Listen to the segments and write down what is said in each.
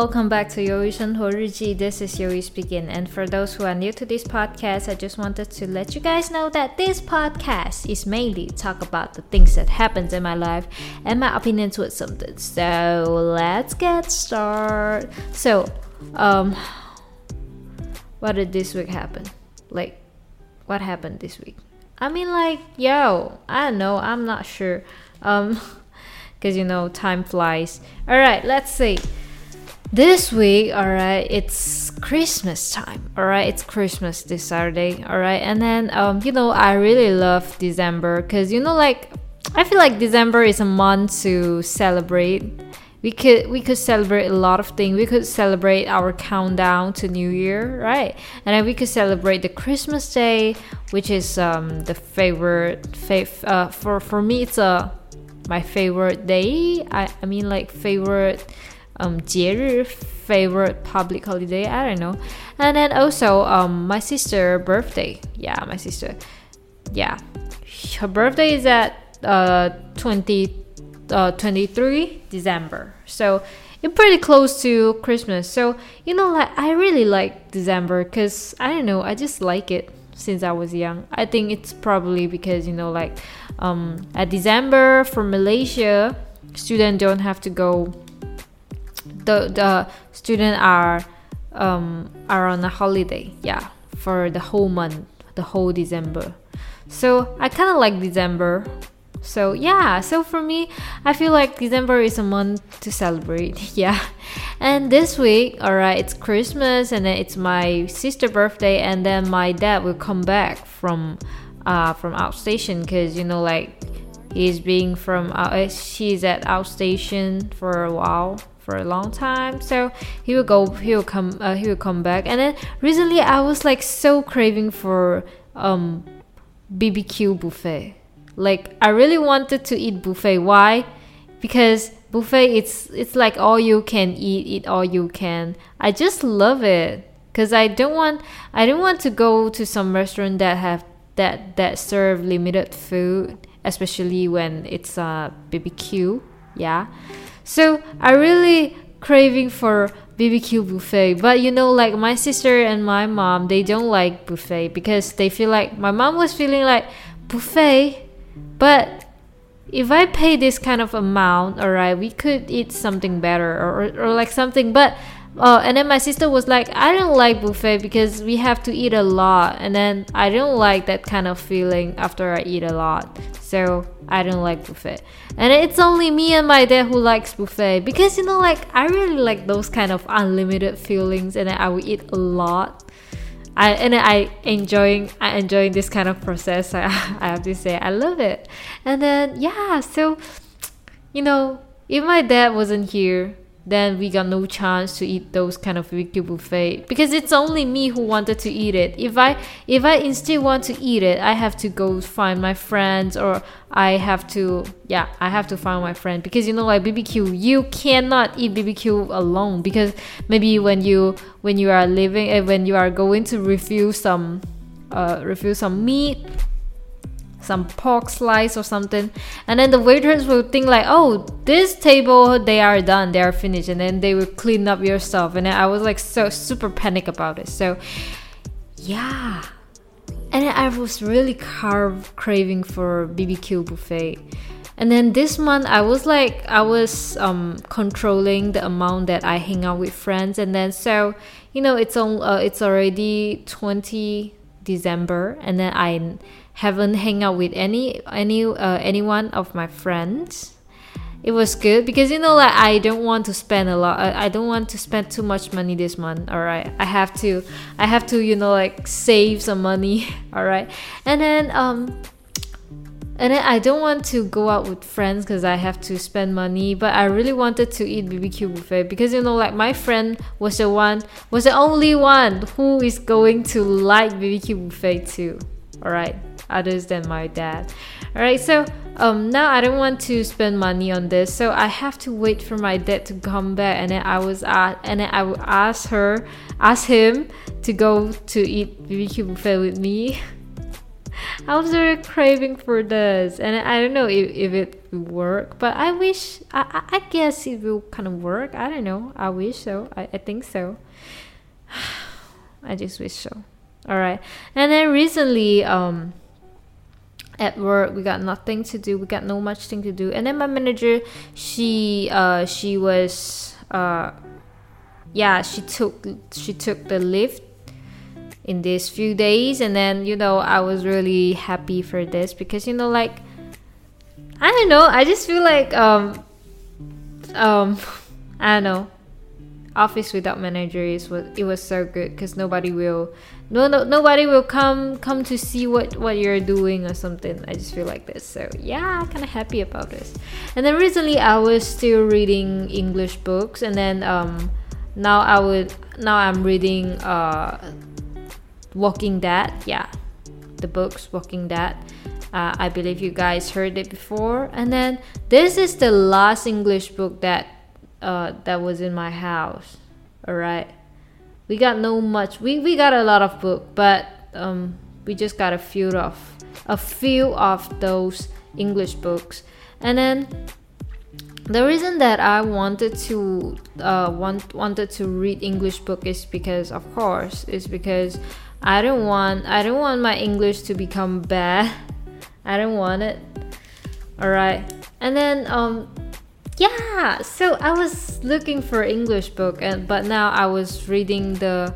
welcome back to Yoi Shenhe Riji. This is Yoi speaking. And for those who are new to this podcast, I just wanted to let you guys know that this podcast is mainly talk about the things that happens in my life and my opinions with something. So let's get started. So, um, what did this week happen? Like, what happened this week? I mean, like, yo, I don't know. I'm not sure. Um, because you know time flies. All right, let's see. This week, all right, it's Christmas time. All right, it's Christmas this Saturday. All right, and then um, you know, I really love December because you know, like, I feel like December is a month to celebrate. We could we could celebrate a lot of things. We could celebrate our countdown to New Year, right? And then we could celebrate the Christmas Day, which is um the favorite fav- uh, for for me. It's a my favorite day. I I mean like favorite um 节日 favorite public holiday i don't know. And then also um my sister birthday. Yeah my sister. Yeah. Her birthday is at uh 20 uh 23 december. So it's pretty close to christmas. So you know like i really like december because i don't know i just like it since i was young. I think it's probably because you know like um at december for malaysia students don't have to go the the student are um, are on a holiday yeah for the whole month the whole december. So i kind of like december. So yeah so for me i feel like december is a month to celebrate yeah. And this week all right it's christmas and then it's my sister birthday and then my dad will come back from uh from outstation because you know like he's being from uh, she's at outstation for a while for a long time. So he will go he will come uh, he will come back. And then recently i was like so craving for um bbq buffet. Like i really wanted to eat buffet. Why? Because buffet it's it's like all you can eat eat all you can. I just love it because i don't want i don't want to go to some restaurant that have that that serve limited food especially when it's a uh, bbq yeah so I really craving for BBQ buffet. But you know, like my sister and my mom, they don't like buffet because they feel like my mom was feeling like buffet, but if I pay this kind of amount, alright, we could eat something better or, or, or like something. But uh, and then my sister was like, I don't like buffet because we have to eat a lot, and then I don't like that kind of feeling after I eat a lot. So I don't like buffet, and it's only me and my dad who likes buffet because you know, like I really like those kind of unlimited feelings, and I will eat a lot. I and I enjoying I enjoying this kind of process. I, I have to say I love it, and then yeah, so you know, if my dad wasn't here then we got no chance to eat those kind of BBQ buffet. Because it's only me who wanted to eat it. If I if I instead want to eat it, I have to go find my friends or I have to yeah, I have to find my friend. Because you know like BBQ, you cannot eat BBQ alone. Because maybe when you when you are living and eh, when you are going to refill some uh refill some meat some pork slice or something. And then the waiters will think like oh this table they are done they are finished. And then they will clean up your stuff. And i was like so super panic about it. So yeah. And i was really carve craving for bbq buffet. And then this month i was like i was um controlling the amount that i hang out with friends. And then so you know it's on uh, it's already 20 december and then i haven't hang out with any any uh, anyone of my friends. It was good because you know like i don't want to spend a lot I, I don't want to spend too much money this month all right i have to i have to you know like save some money all right and then um and then I don't want to go out with friends because I have to spend money. But I really wanted to eat BBQ buffet because you know, like my friend was the one, was the only one who is going to like BBQ buffet too. All right others than my dad. Alright, so um, now I don't want to spend money on this, so I have to wait for my dad to come back, and then I was at, and then I will ask her, ask him to go to eat BBQ buffet with me. I was really craving for this, and I don't know if, if it will work, but I wish, I, I guess it will kind of work. I don't know. I wish so. I, I think so. I just wish so. All right. And then recently, um, at work we got nothing to do we got no much thing to do and then my manager she uh she was uh yeah she took she took the lift in these few days and then you know i was really happy for this because you know like i don't know i just feel like um um i don't know office without manager is what it was so good because nobody will no, no nobody will come come to see what what you're doing or something. I just feel like this so yeah kind of happy about this. And then recently i was still reading english books and then um now i would now i'm reading uh walking dead yeah the books walking dead uh, i believe you guys heard it before and then this is the last english book that uh, that was in my house. All right, we got no much. We we got a lot of book, but um, we just got a few of a few of those English books, and then the reason that I wanted to uh, want wanted to read English book is because, of course, is because I don't want I don't want my English to become bad. I don't want it. All right, and then um, yeah so i was looking for english book and but now i was reading the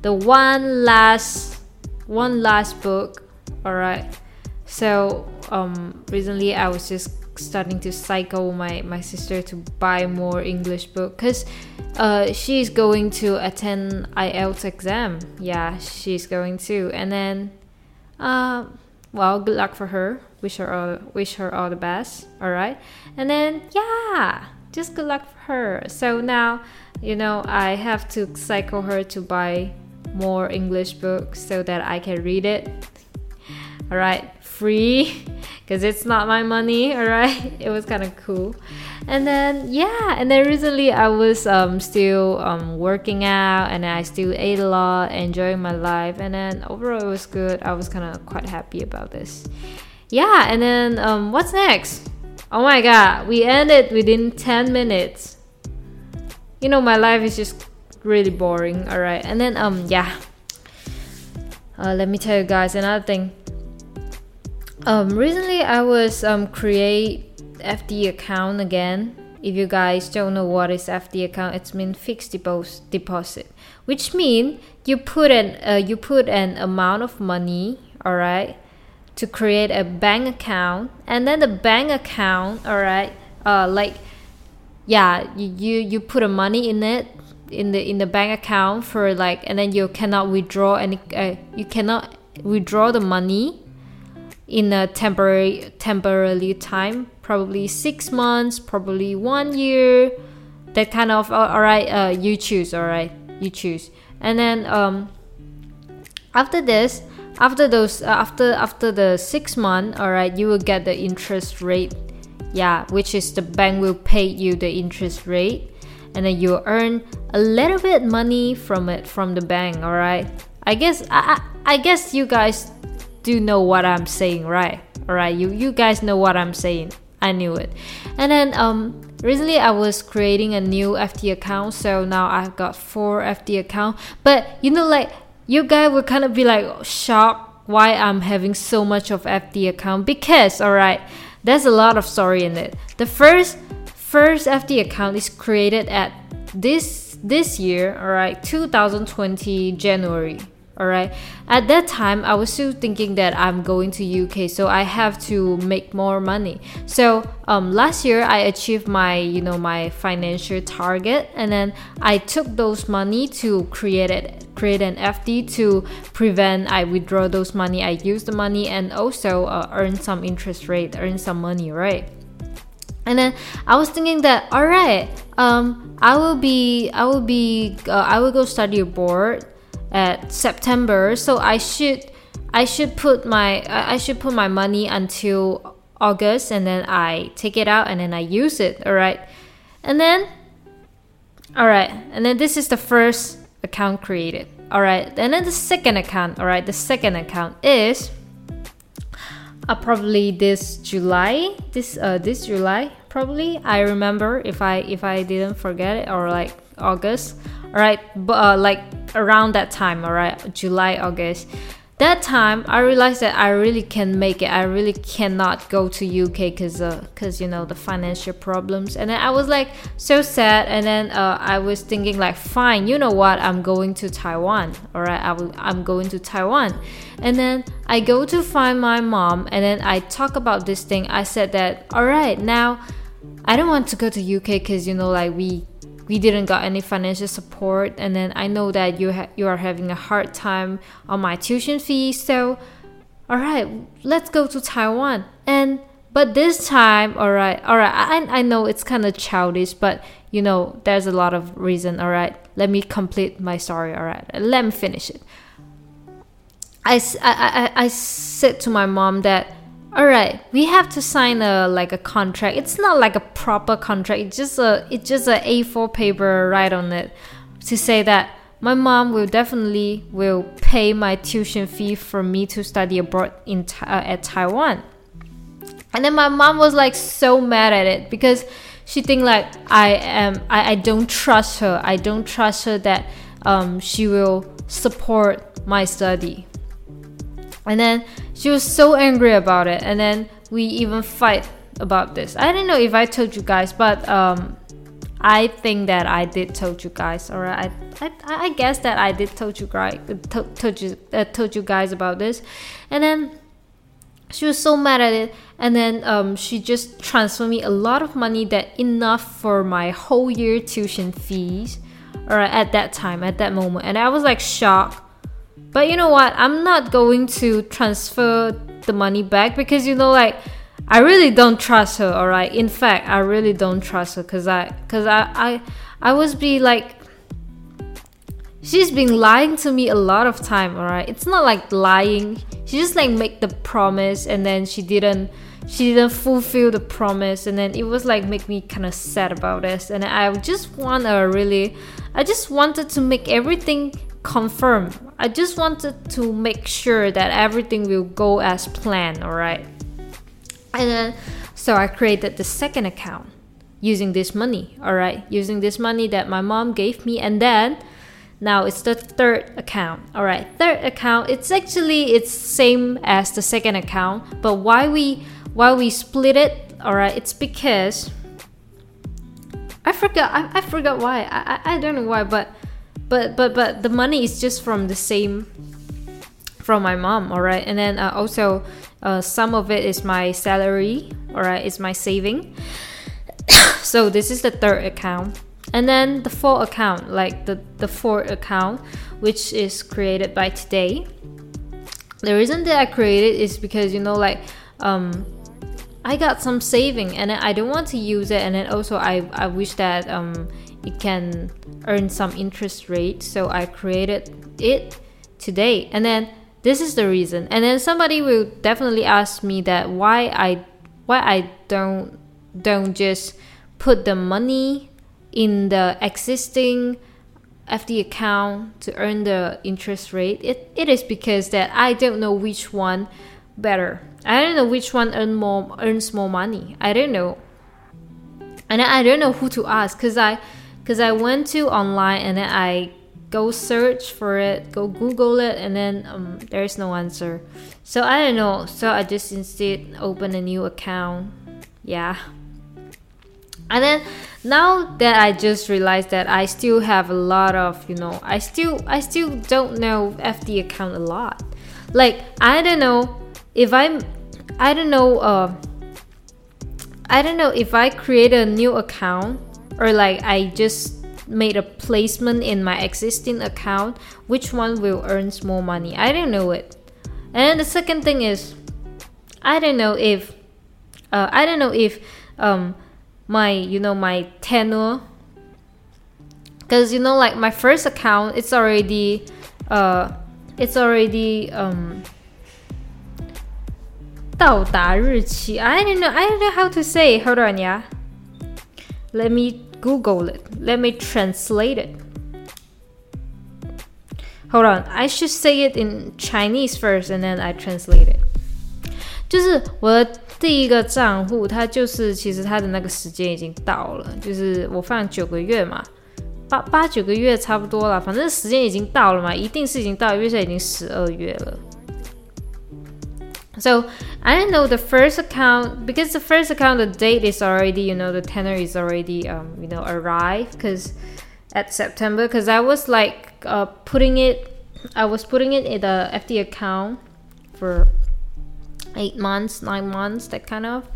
the one last one last book all right so um recently i was just starting to cycle my my sister to buy more english book because uh she's going to attend ielts exam. Yeah she's going to. And then uh well good luck for her. Wish her all wish her all the best. All right. And then yeah just good luck for her. So now you know i have to cycle her to buy more english books so that i can read it. All right free because it's not my money all right it was kind of cool. And then yeah and then recently i was um, still um, working out and i still ate a lot enjoying my life and then overall it was good. I was kind of quite happy about this. Yeah and then um, what's next? Oh my god we ended within 10 minutes. You know my life is just really boring all right and then um yeah. Uh, let me tell you guys another thing um recently i was um create FD account again. If you guys don't know what is FD account, it's mean fixed deposit, which mean you put an uh, you put an amount of money, all right, to create a bank account, and then the bank account, all right, uh, like yeah, you you, you put a money in it in the in the bank account for like, and then you cannot withdraw any, uh, you cannot withdraw the money in a temporary temporarily time probably six months probably one year that kind of all right uh, you choose all right you choose. And then um, after this after those uh, after after the six month all right you will get the interest rate. Yeah which is the bank will pay you the interest rate. And then you earn a little bit money from it from the bank all right i guess i i guess you guys do know what I'm saying, right? Alright, you you guys know what I'm saying. I knew it. And then um recently I was creating a new FD account, so now I've got four FD account. But you know like you guys would kind of be like shocked why I'm having so much of FD account because alright, there's a lot of story in it. The first first FD account is created at this this year, alright, 2020 January all right. At that time i was still thinking that i'm going to uk so i have to make more money. So um, last year i achieved my you know my financial target and then i took those money to create it create an fd to prevent i withdraw those money. I use the money and also uh, earn some interest rate earn some money right? And then i was thinking that all right um, i will be i will be uh, i will go study abroad at September, so I should I should put my I should put my money until August and then I take it out and then I use it, all right? And then all right, and then this is the first account created. All right, and then the second account, all right, the second account is uh, probably this July, this uh this July probably. I remember if I if I didn't forget it or like August, all right, uh, like around that time, all right, July August that time I realized that I really can make it. I really cannot go to UK because because uh, you know the financial problems. And then I was like so sad. And then uh, I was thinking like, fine, you know what? I'm going to Taiwan. All right, I will, I'm going to Taiwan. And then I go to find my mom. And then I talk about this thing. I said that all right now. I don't want to go to UK because you know like we we didn't got any financial support and then i know that you ha- you are having a hard time on my tuition fee so all right let's go to taiwan. And but this time all right all right i, I know it's kind of childish but you know there's a lot of reason all right let me complete my story all right let me finish it. I, I, I, I said to my mom that all right we have to sign a like a contract. It's not like a proper contract. It's just a it's just a a4 paper right on it to say that my mom will definitely will pay my tuition fee for me to study abroad in uh, at taiwan. And then my mom was like so mad at it because she think like i am i, I don't trust her. I don't trust her that um, she will support my study. And then she was so angry about it. And then we even fight about this. I don't know if I told you guys, but um, I think that I did told you guys. All right, I, I, I guess that I did told you guys told you uh, told you guys about this, and then she was so mad at it and then um, she just transferred me a lot of money that enough for my whole year tuition fees or at that time at that moment and i was like shocked but you know what? I'm not going to transfer the money back because you know, like, I really don't trust her. All right. In fact, I really don't trust her because I, because I, I, I was be like, she's been lying to me a lot of time. All right. It's not like lying. She just like make the promise and then she didn't she didn't fulfill the promise and then it was like make me kind of sad about this and i just want to really i just wanted to make everything confirm. I just wanted to make sure that everything will go as planned, alright? And then, so I created the second account using this money, alright? Using this money that my mom gave me, and then now it's the third account, alright? Third account, it's actually it's same as the second account, but why we why we split it, alright? It's because I forgot I, I forgot why I, I I don't know why, but but but but the money is just from the same from my mom all right and then uh, also uh, some of it is my salary all right it's my saving. So this is the third account. And then the fourth account like the the fourth account which is created by today. The reason that i created is because you know like um i got some saving and i don't want to use it. And then also i i wish that um it can earn some interest rate so i created it today. And then this is the reason. And then somebody will definitely ask me that why i why i don't don't just put the money in the existing FD account to earn the interest rate. It, it is because that I don't know which one better. I don't know which one earn more earns more money. I don't know. And I don't know who to ask because I because I went to online and then I go search for it, go Google it, and then um, there's no answer. So I don't know. So I just instead open a new account. Yeah. And then now that I just realized that I still have a lot of, you know, I still I still don't know FD account a lot. Like I don't know if I'm I don't know uh I don't know if I create a new account or like I just made a placement in my existing account, which one will earn more money? I don't know it. And the second thing is, I don't know if, uh, I don't know if um, my you know my tenure, because you know like my first account, it's already, uh, it's already um. I don't know, I don't know how to say. Hold on, yeah. Let me Google it. Let me translate it. Hold on, I should say it in Chinese first and then I translate it. 就是我的第一个账户，它就是其实它的那个时间已经到了，就是我放九个月嘛，八八九个月差不多了，反正时间已经到了嘛，一定是已经到，因为现在已经十二月了。So I don't know the first account because the first account the date is already you know the tenor is already um you know arrived because at September because I was like uh, putting it I was putting it in the FD account for eight months nine months that kind of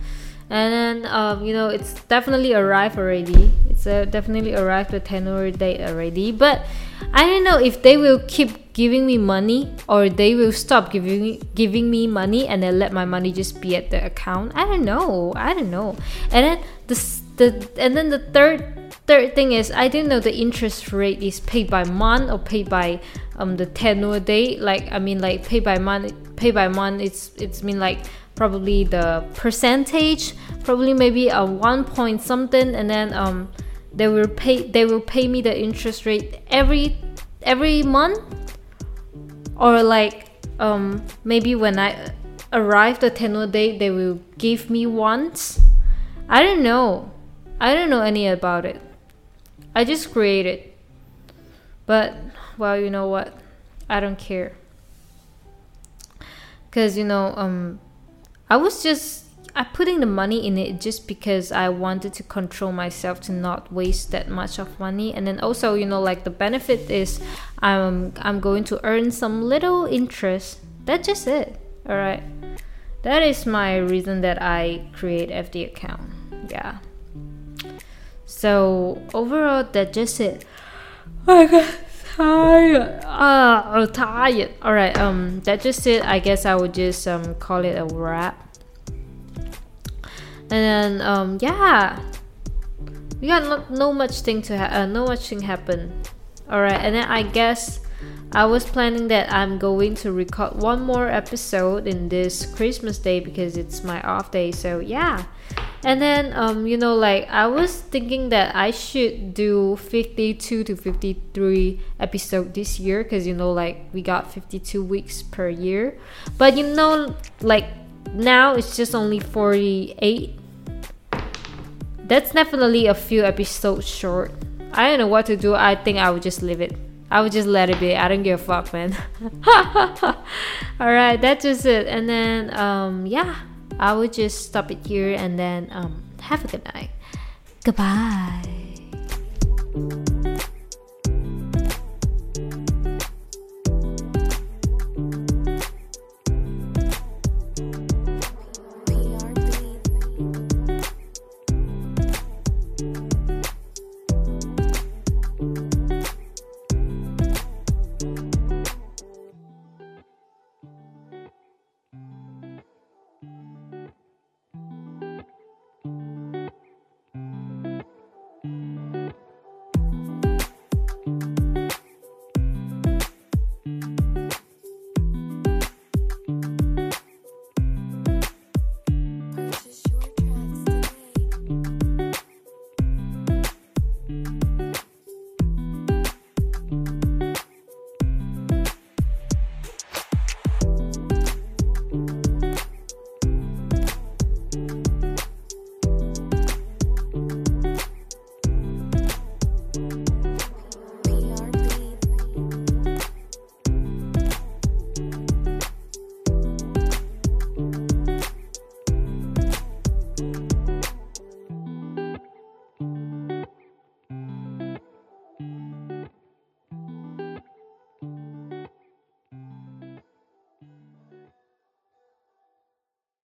and then um, you know it's definitely arrived already it's uh, definitely arrived the tenor date already but I don't know if they will keep giving me money or they will stop giving me, giving me money and then let my money just be at the account. I don't know. I don't know. And then the the and then the third third thing is I didn't know the interest rate is paid by month or paid by um the tenure date. Like I mean like paid by month pay by month it's it's mean like probably the percentage probably maybe a one point something and then um they will pay they will pay me the interest rate every every month? Or like um maybe when I arrive the tenure date they will give me once? I don't know. I don't know any about it. I just created. but well you know what? I don't care. Because you know um I was just I putting the money in it just because I wanted to control myself to not waste that much of money. And then also you know like the benefit is I'm I'm going to earn some little interest. That's just it all right that is my reason that I create FD account yeah. So overall that's just it. Oh I got tired uh, tired all right um that's just it. I guess I would just um call it a wrap. And then um yeah. We got not no much thing to ha- uh, no much thing happen. All right and then i guess i was planning that i'm going to record one more episode in this christmas day because it's my off day so yeah and then um you know like i was thinking that i should do 52 to 53 episode this year because you know like we got 52 weeks per year but you know like now it's just only 48 that's definitely a few episodes short. I don't know what to do. I think I would just leave it. I would just let it be. I don't give a fuck, man. All right, that's just it. And then, um, yeah, I would just stop it here and then um, have a good night. Goodbye.